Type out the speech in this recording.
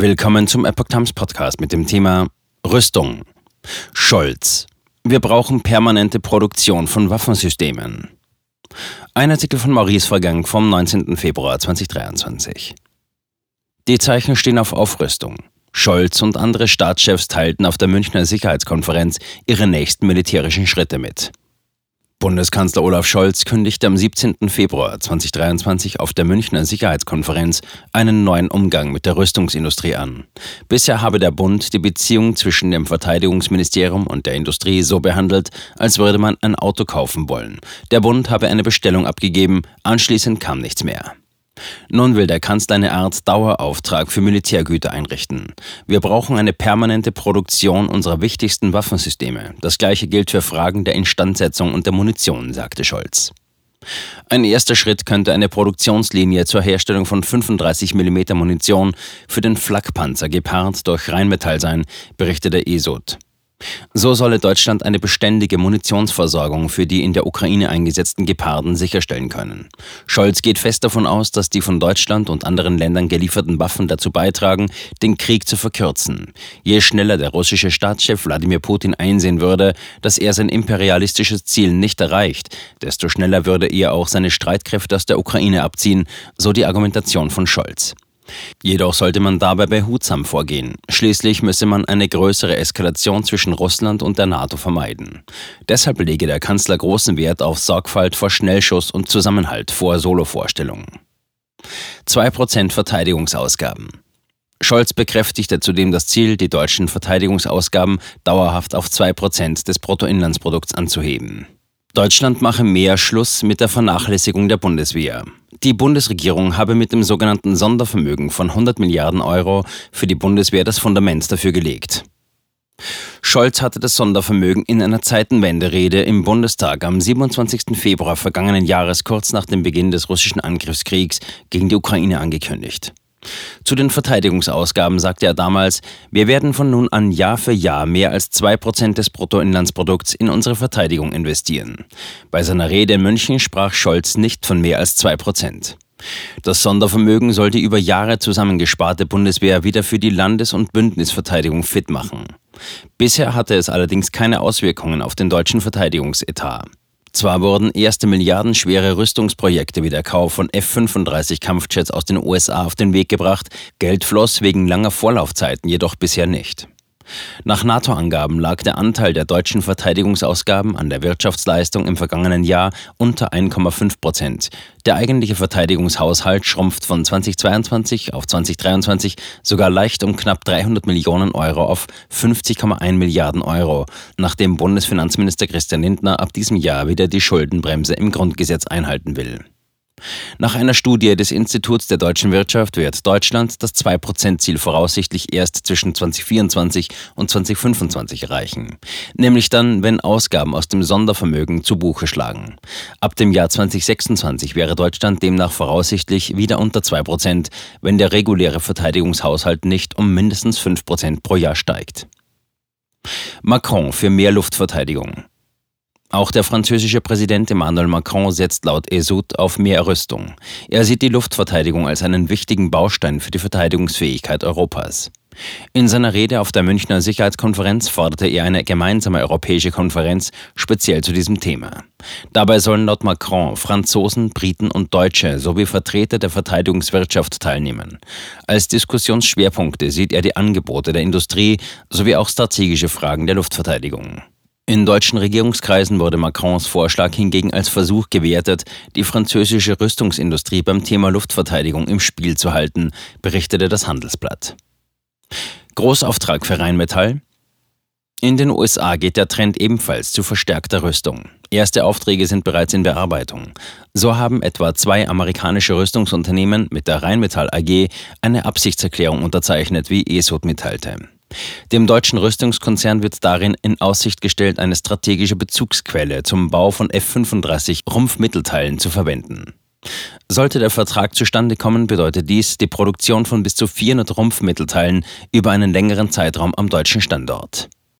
Willkommen zum Epoch Times Podcast mit dem Thema Rüstung. Scholz. Wir brauchen permanente Produktion von Waffensystemen. Ein Artikel von Maurice Vergang vom 19. Februar 2023. Die Zeichen stehen auf Aufrüstung. Scholz und andere Staatschefs teilten auf der Münchner Sicherheitskonferenz ihre nächsten militärischen Schritte mit. Bundeskanzler Olaf Scholz kündigte am 17. Februar 2023 auf der Münchner Sicherheitskonferenz einen neuen Umgang mit der Rüstungsindustrie an. Bisher habe der Bund die Beziehung zwischen dem Verteidigungsministerium und der Industrie so behandelt, als würde man ein Auto kaufen wollen. Der Bund habe eine Bestellung abgegeben, anschließend kam nichts mehr. Nun will der Kanzler eine Art Dauerauftrag für Militärgüter einrichten. Wir brauchen eine permanente Produktion unserer wichtigsten Waffensysteme. Das gleiche gilt für Fragen der Instandsetzung und der Munition, sagte Scholz. Ein erster Schritt könnte eine Produktionslinie zur Herstellung von 35 mm Munition für den Flakpanzer gepaart durch Rheinmetall sein, berichtete ESOT. So solle Deutschland eine beständige Munitionsversorgung für die in der Ukraine eingesetzten Geparden sicherstellen können. Scholz geht fest davon aus, dass die von Deutschland und anderen Ländern gelieferten Waffen dazu beitragen, den Krieg zu verkürzen. Je schneller der russische Staatschef Wladimir Putin einsehen würde, dass er sein imperialistisches Ziel nicht erreicht, desto schneller würde er auch seine Streitkräfte aus der Ukraine abziehen, so die Argumentation von Scholz. Jedoch sollte man dabei behutsam vorgehen. Schließlich müsse man eine größere Eskalation zwischen Russland und der NATO vermeiden. Deshalb lege der Kanzler großen Wert auf Sorgfalt vor Schnellschuss und Zusammenhalt vor Solovorstellungen. 2% Verteidigungsausgaben. Scholz bekräftigte zudem das Ziel, die deutschen Verteidigungsausgaben dauerhaft auf 2% des Bruttoinlandsprodukts anzuheben. Deutschland mache mehr Schluss mit der Vernachlässigung der Bundeswehr. Die Bundesregierung habe mit dem sogenannten Sondervermögen von 100 Milliarden Euro für die Bundeswehr das Fundament dafür gelegt. Scholz hatte das Sondervermögen in einer Zeitenwende-Rede im Bundestag am 27. Februar vergangenen Jahres kurz nach dem Beginn des russischen Angriffskriegs gegen die Ukraine angekündigt. Zu den Verteidigungsausgaben sagte er damals, wir werden von nun an Jahr für Jahr mehr als 2% des Bruttoinlandsprodukts in unsere Verteidigung investieren. Bei seiner Rede in München sprach Scholz nicht von mehr als 2%. Das Sondervermögen soll die über Jahre zusammengesparte Bundeswehr wieder für die Landes- und Bündnisverteidigung fit machen. Bisher hatte es allerdings keine Auswirkungen auf den deutschen Verteidigungsetat. Zwar wurden erste milliardenschwere Rüstungsprojekte wie der Kauf von F-35 Kampfjets aus den USA auf den Weg gebracht, Geld floss wegen langer Vorlaufzeiten jedoch bisher nicht. Nach NATO-Angaben lag der Anteil der deutschen Verteidigungsausgaben an der Wirtschaftsleistung im vergangenen Jahr unter 1,5 Prozent. Der eigentliche Verteidigungshaushalt schrumpft von 2022 auf 2023 sogar leicht um knapp 300 Millionen Euro auf 50,1 Milliarden Euro, nachdem Bundesfinanzminister Christian Lindner ab diesem Jahr wieder die Schuldenbremse im Grundgesetz einhalten will. Nach einer Studie des Instituts der deutschen Wirtschaft wird Deutschland das 2%-Ziel voraussichtlich erst zwischen 2024 und 2025 erreichen. Nämlich dann, wenn Ausgaben aus dem Sondervermögen zu Buche schlagen. Ab dem Jahr 2026 wäre Deutschland demnach voraussichtlich wieder unter 2%, wenn der reguläre Verteidigungshaushalt nicht um mindestens 5% pro Jahr steigt. Macron für mehr Luftverteidigung. Auch der französische Präsident Emmanuel Macron setzt laut ESUD auf mehr Rüstung. Er sieht die Luftverteidigung als einen wichtigen Baustein für die Verteidigungsfähigkeit Europas. In seiner Rede auf der Münchner Sicherheitskonferenz forderte er eine gemeinsame europäische Konferenz speziell zu diesem Thema. Dabei sollen laut Macron Franzosen, Briten und Deutsche sowie Vertreter der Verteidigungswirtschaft teilnehmen. Als Diskussionsschwerpunkte sieht er die Angebote der Industrie sowie auch strategische Fragen der Luftverteidigung. In deutschen Regierungskreisen wurde Macrons Vorschlag hingegen als Versuch gewertet, die französische Rüstungsindustrie beim Thema Luftverteidigung im Spiel zu halten, berichtete das Handelsblatt. Großauftrag für Rheinmetall. In den USA geht der Trend ebenfalls zu verstärkter Rüstung. Erste Aufträge sind bereits in Bearbeitung. So haben etwa zwei amerikanische Rüstungsunternehmen mit der Rheinmetall AG eine Absichtserklärung unterzeichnet, wie ESOT mitteilte. Dem deutschen Rüstungskonzern wird darin in Aussicht gestellt, eine strategische Bezugsquelle zum Bau von F-35 Rumpfmittelteilen zu verwenden. Sollte der Vertrag zustande kommen, bedeutet dies die Produktion von bis zu 400 Rumpfmittelteilen über einen längeren Zeitraum am deutschen Standort.